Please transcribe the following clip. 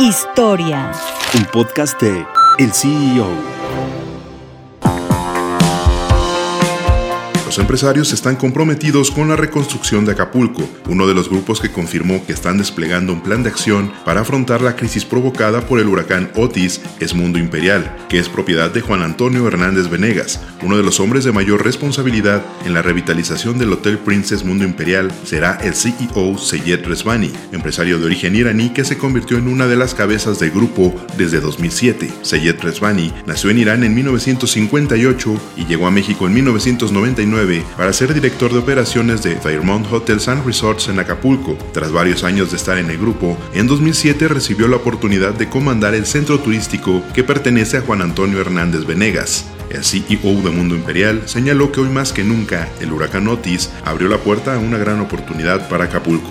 Historia. Un podcast de El CEO. Los empresarios están comprometidos con la reconstrucción de Acapulco, uno de los grupos que confirmó que están desplegando un plan de acción para afrontar la crisis provocada por el huracán Otis es Mundo Imperial, que es propiedad de Juan Antonio Hernández Venegas, uno de los hombres de mayor responsabilidad en la revitalización del Hotel Princess Mundo Imperial, será el CEO Seyed Resvani, empresario de origen iraní que se convirtió en una de las cabezas del grupo desde 2007. Seyed Resvani nació en Irán en 1958 y llegó a México en 1999 para ser director de operaciones de Fairmont Hotels and Resorts en Acapulco. Tras varios años de estar en el grupo, en 2007 recibió la oportunidad de comandar el centro turístico que pertenece a Juan Antonio Hernández Venegas. El CEO de Mundo Imperial señaló que hoy más que nunca el huracán Otis abrió la puerta a una gran oportunidad para Acapulco.